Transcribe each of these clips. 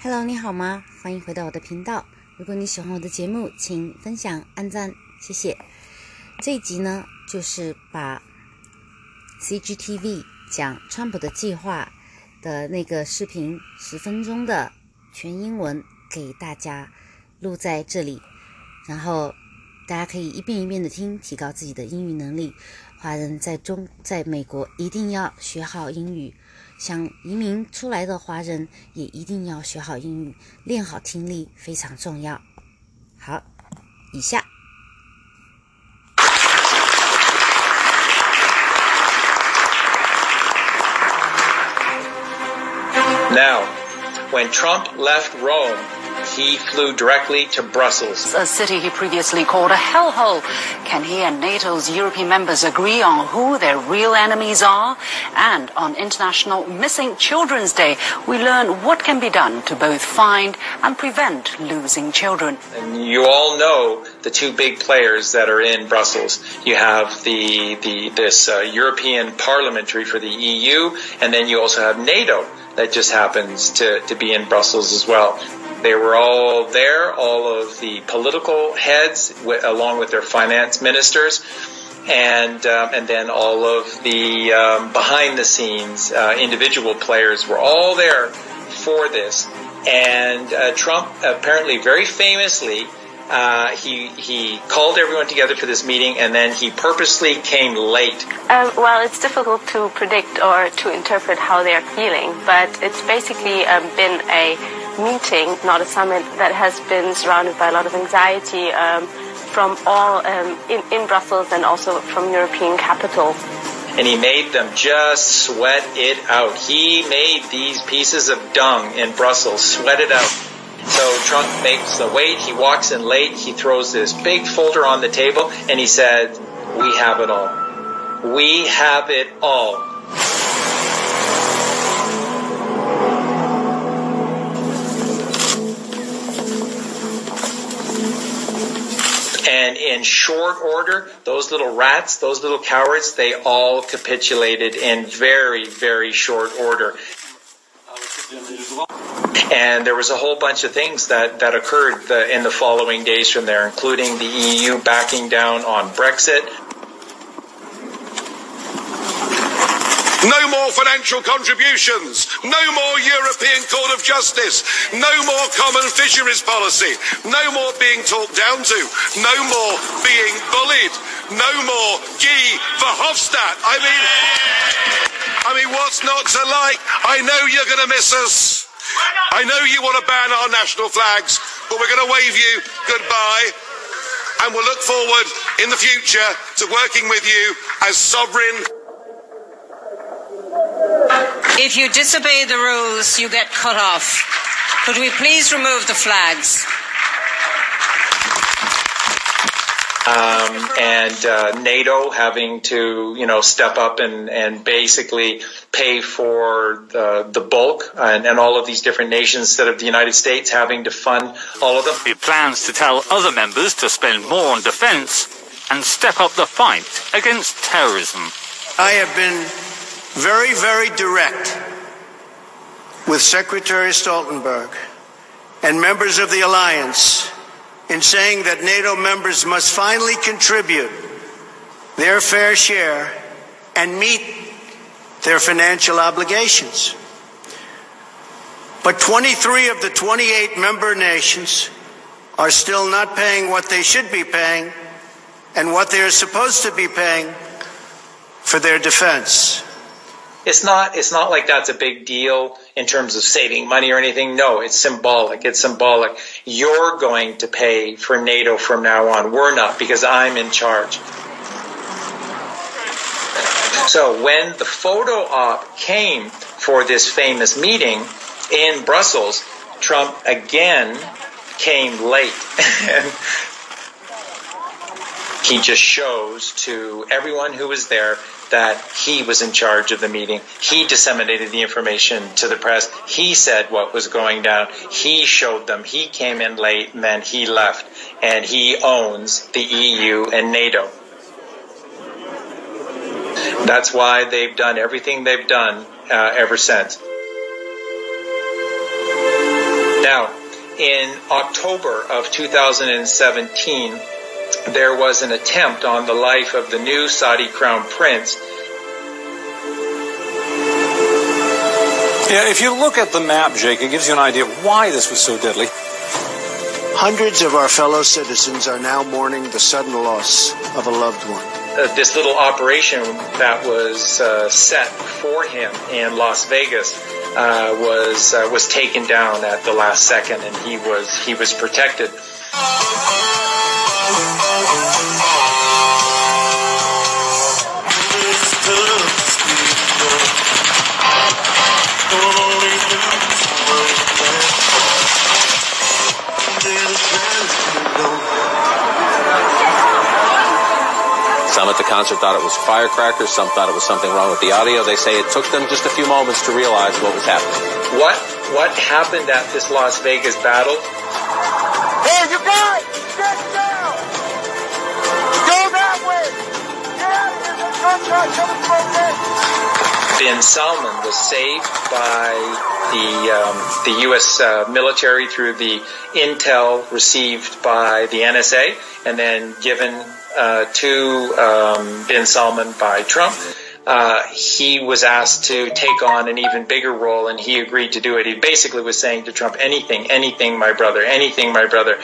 Hello，你好吗？欢迎回到我的频道。如果你喜欢我的节目，请分享、按赞，谢谢。这一集呢，就是把 CGTV 讲川普的计划的那个视频，十分钟的全英文给大家录在这里，然后大家可以一遍一遍的听，提高自己的英语能力。华人在中在美国一定要学好英语。想移民出来的华人也一定要学好英语，练好听力非常重要。好，以下。Now, when Trump left Rome, he flew directly to Brussels. A city he previously called a hellhole. Can he and NATO's European members agree on who their real enemies are? And on International Missing Children's Day, we learn what can be done to both find and prevent losing children. And you all know the two big players that are in Brussels. You have the, the this uh, European Parliamentary for the EU, and then you also have NATO that just happens to, to be in Brussels as well. They were all there, all of the political heads, w- along with their finance ministers, and um, and then all of the um, behind the scenes uh, individual players were all there for this. And uh, Trump apparently very famously. Uh, he he called everyone together for this meeting, and then he purposely came late. Um, well, it's difficult to predict or to interpret how they are feeling, but it's basically um, been a meeting, not a summit, that has been surrounded by a lot of anxiety um, from all um, in, in Brussels and also from European capitals. And he made them just sweat it out. He made these pieces of dung in Brussels sweat it out. So Trump makes the wait. He walks in late. He throws this big folder on the table and he said, we have it all. We have it all. And in short order, those little rats, those little cowards, they all capitulated in very, very short order. And there was a whole bunch of things that, that occurred the, in the following days from there, including the EU backing down on Brexit, No more financial contributions. No more European Court of Justice. No more common fisheries policy. No more being talked down to. No more being bullied. No more Guy Verhofstadt. I mean, I mean, what's not to like? I know you're going to miss us. I know you want to ban our national flags, but we're going to wave you goodbye. And we'll look forward in the future to working with you as sovereign If you disobey the rules, you get cut off. Could we please remove the flags? um, and uh, NATO having to, you know, step up and, and basically pay for the, the bulk, and, and all of these different nations instead of the United States having to fund all of them. He plans to tell other members to spend more on defence and step up the fight against terrorism. I have been very, very direct with Secretary Stoltenberg and members of the alliance in saying that NATO members must finally contribute their fair share and meet their financial obligations. But 23 of the 28 member nations are still not paying what they should be paying and what they are supposed to be paying for their defense. It's not, it's not like that's a big deal in terms of saving money or anything. No, it's symbolic. It's symbolic. You're going to pay for NATO from now on. We're not because I'm in charge. So when the photo op came for this famous meeting in Brussels, Trump again came late. he just shows to everyone who was there that he was in charge of the meeting. He disseminated the information to the press. He said what was going down. He showed them. He came in late and then he left. And he owns the EU and NATO. That's why they've done everything they've done uh, ever since. Now, in October of 2017, there was an attempt on the life of the new Saudi crown prince. Yeah, if you look at the map, Jake, it gives you an idea why this was so deadly. Hundreds of our fellow citizens are now mourning the sudden loss of a loved one. Uh, this little operation that was uh, set for him in Las Vegas uh, was uh, was taken down at the last second, and he was he was protected. Some at the concert thought it was firecrackers. Some thought it was something wrong with the audio. They say it took them just a few moments to realize what was happening. What what happened at this Las Vegas battle? Hey, Bin Salman was saved by the um, the U.S. Uh, military through the intel received by the NSA, and then given uh, to um, Bin Salman by Trump. Uh, he was asked to take on an even bigger role, and he agreed to do it. He basically was saying to Trump, "Anything, anything, my brother, anything, my brother."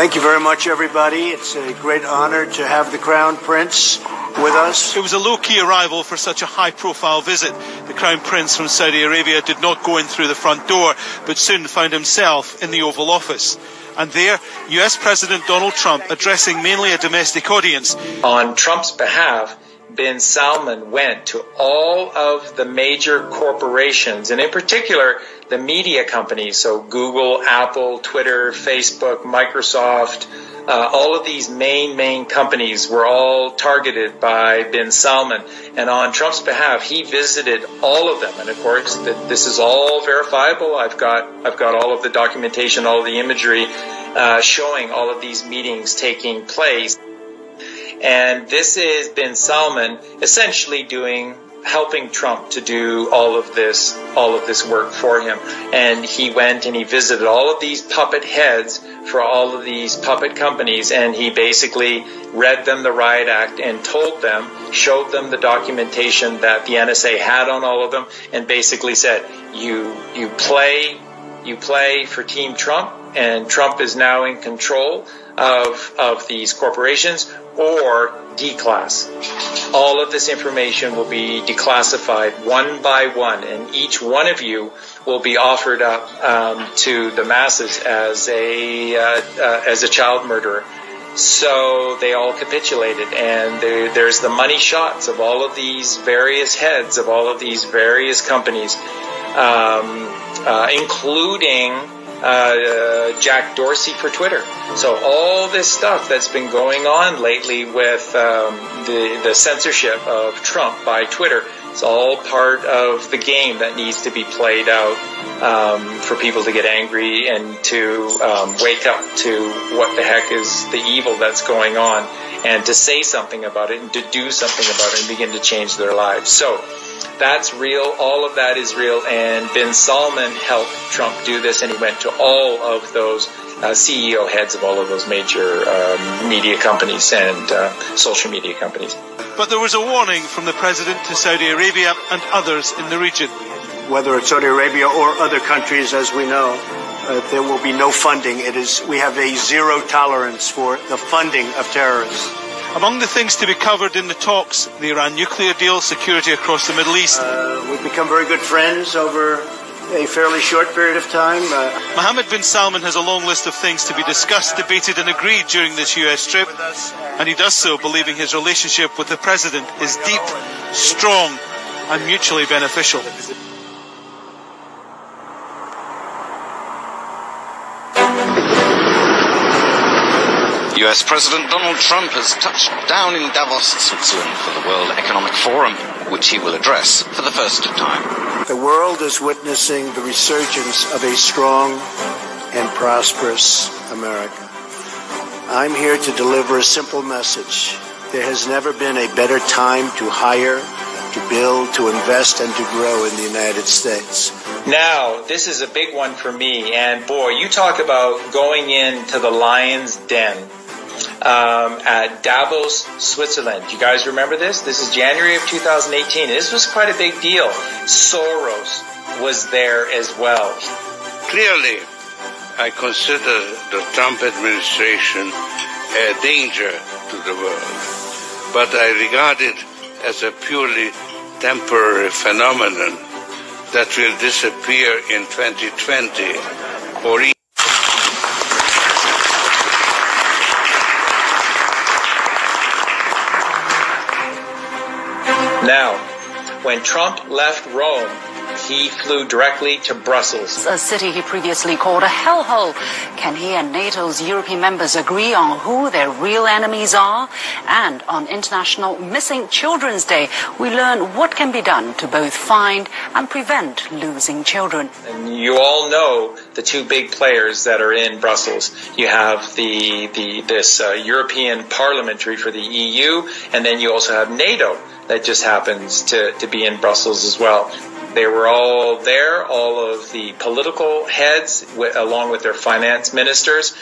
Thank you very much, everybody. It's a great honor to have the Crown Prince with us. It was a low key arrival for such a high profile visit. The Crown Prince from Saudi Arabia did not go in through the front door, but soon found himself in the Oval Office. And there, US President Donald Trump addressing mainly a domestic audience. On Trump's behalf, Bin Salman went to all of the major corporations, and in particular, the media companies, so Google, Apple, Twitter, Facebook, Microsoft, uh, all of these main, main companies were all targeted by Bin Salman. And on Trump's behalf, he visited all of them. And of course, the, this is all verifiable. I've got, I've got all of the documentation, all of the imagery, uh, showing all of these meetings taking place. And this is Bin Salman essentially doing helping Trump to do all of this all of this work for him. And he went and he visited all of these puppet heads for all of these puppet companies. And he basically read them the riot act and told them showed them the documentation that the NSA had on all of them and basically said you you play you play for team Trump and Trump is now in control of of these corporations or declass. All of this information will be declassified one by one, and each one of you will be offered up um, to the masses as a uh, uh, as a child murderer. So they all capitulated, and there, there's the money shots of all of these various heads of all of these various companies, um, uh, including uh, Jack Dorsey for Twitter. So all this stuff that's been going on lately with um, the the censorship of Trump by Twitter, it's all part of the game that needs to be played out um, for people to get angry and to um, wake up to what the heck is the evil that's going on, and to say something about it and to do something about it and begin to change their lives. So that's real. All of that is real. And Bin Salman helped Trump do this, and he went to all of those uh, CEO heads of all of those major um, media companies and uh, social media companies. But there was a warning from the president to Saudi Arabia and others in the region. Whether it's Saudi Arabia or other countries, as we know, uh, there will be no funding. It is we have a zero tolerance for the funding of terrorists. Among the things to be covered in the talks, the Iran nuclear deal, security across the Middle East. Uh, we've become very good friends over a fairly short period of time. Uh, Mohammed bin Salman has a long list of things to be discussed, debated, and agreed during this US trip, and he does so believing his relationship with the president is deep, strong, and mutually beneficial. US President Donald Trump has touched down in Davos, Switzerland for the World Economic Forum, which he will address for the first time. The world is witnessing the resurgence of a strong and prosperous America. I'm here to deliver a simple message. There has never been a better time to hire, to build, to invest, and to grow in the United States. Now, this is a big one for me. And boy, you talk about going into the lion's den um, at Davos, Switzerland. You guys remember this? This is January of 2018. This was quite a big deal. Soros was there as well. Clearly, I consider the Trump administration a danger to the world, but I regard it as a purely temporary phenomenon that will disappear in 2020 or even Now, when Trump left Rome, he flew directly to Brussels. A city he previously called a hellhole. Can he and NATO's European members agree on who their real enemies are? And on International Missing Children's Day, we learn what can be done to both find and prevent losing children. And you all know the two big players that are in Brussels. You have the, the this uh, European Parliamentary for the EU, and then you also have NATO that just happens to, to be in Brussels as well. They were all there, all of the political heads, w- along with their finance ministers,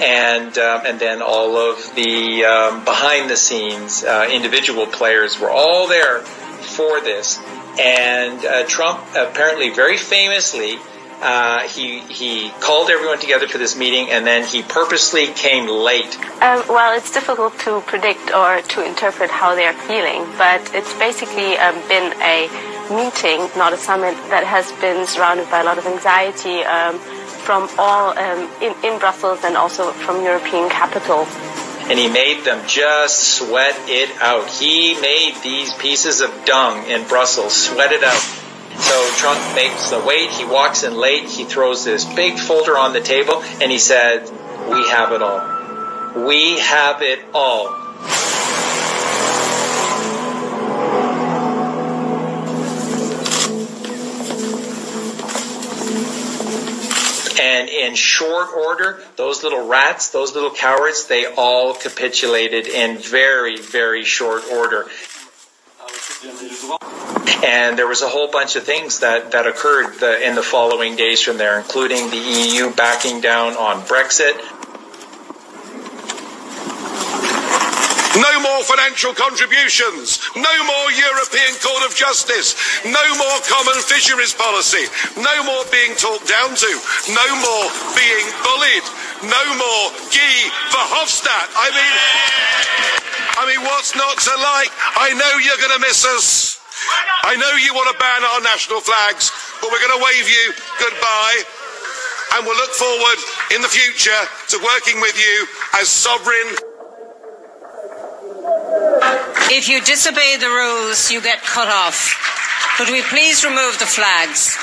and um, and then all of the um, behind the scenes uh, individual players were all there for this. And uh, Trump apparently very famously. Uh, he he called everyone together for this meeting, and then he purposely came late. Um, well, it's difficult to predict or to interpret how they're feeling, but it's basically um, been a meeting, not a summit, that has been surrounded by a lot of anxiety um, from all um, in, in Brussels and also from European capitals. and he made them just sweat it out. He made these pieces of dung in Brussels sweat it out. So Trump makes the wait, he walks in late, he throws this big folder on the table, and he said, we have it all. We have it all. And in short order, those little rats, those little cowards, they all capitulated in very, very short order. And there was a whole bunch of things that, that occurred the, in the following days from there, including the EU backing down on Brexit, No more financial contributions. No more European Court of Justice. No more common fisheries policy. No more being talked down to. No more being bullied. No more Guy Verhofstadt. I mean, I mean, what's not to like? I know you're going to miss us. I know you want to ban our national flags, but we're going to wave you goodbye. And we'll look forward in the future to working with you as sovereign If you disobey the rules, you get cut off. Could we please remove the flags?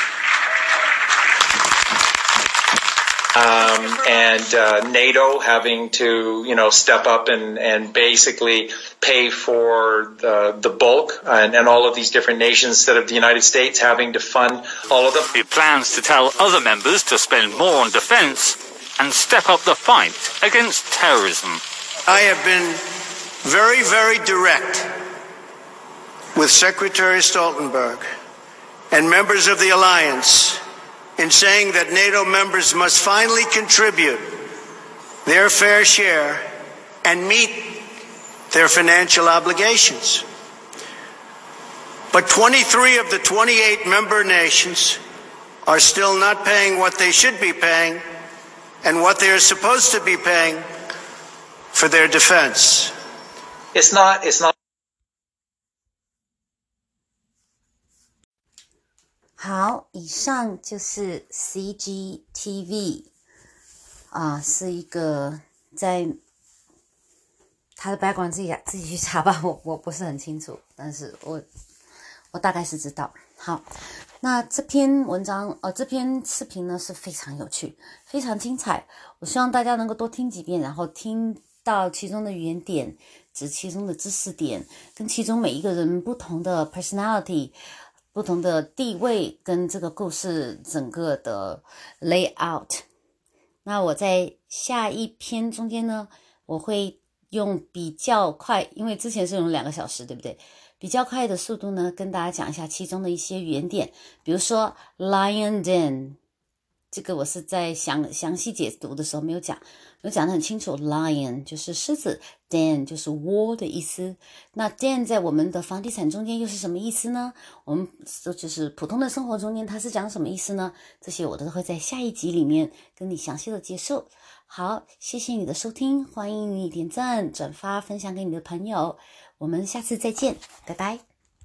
um, and uh, NATO having to, you know, step up and, and basically pay for the, the bulk, and, and all of these different nations instead of the United States having to fund all of them. He plans to tell other members to spend more on defence and step up the fight against terrorism. I have been very, very direct with Secretary Stoltenberg and members of the alliance in saying that NATO members must finally contribute their fair share and meet their financial obligations. But 23 of the 28 member nations are still not paying what they should be paying and what they are supposed to be paying for their defense. It's not. It's not. 好，以上就是 CGTV 啊，是一个在他的 background 自己自己去查吧，我我不是很清楚，但是我我大概是知道。好，那这篇文章呃这篇视频呢是非常有趣，非常精彩，我希望大家能够多听几遍，然后听到其中的语言点，指其中的知识点，跟其中每一个人不同的 personality。不同的地位跟这个故事整个的 layout。那我在下一篇中间呢，我会用比较快，因为之前是用两个小时，对不对？比较快的速度呢，跟大家讲一下其中的一些语言点，比如说 lion den，这个我是在详详细解读的时候没有讲，没有讲得很清楚。lion 就是狮子，den 就是窝的意思。那 den 在我们的房地产中间又是什么意思呢？我们说就是普通的生活中间它是讲什么意思呢？这些我都会在下一集里面跟你详细的介绍。好，谢谢你的收听，欢迎你点赞、转发、分享给你的朋友。我们下次再见，拜拜。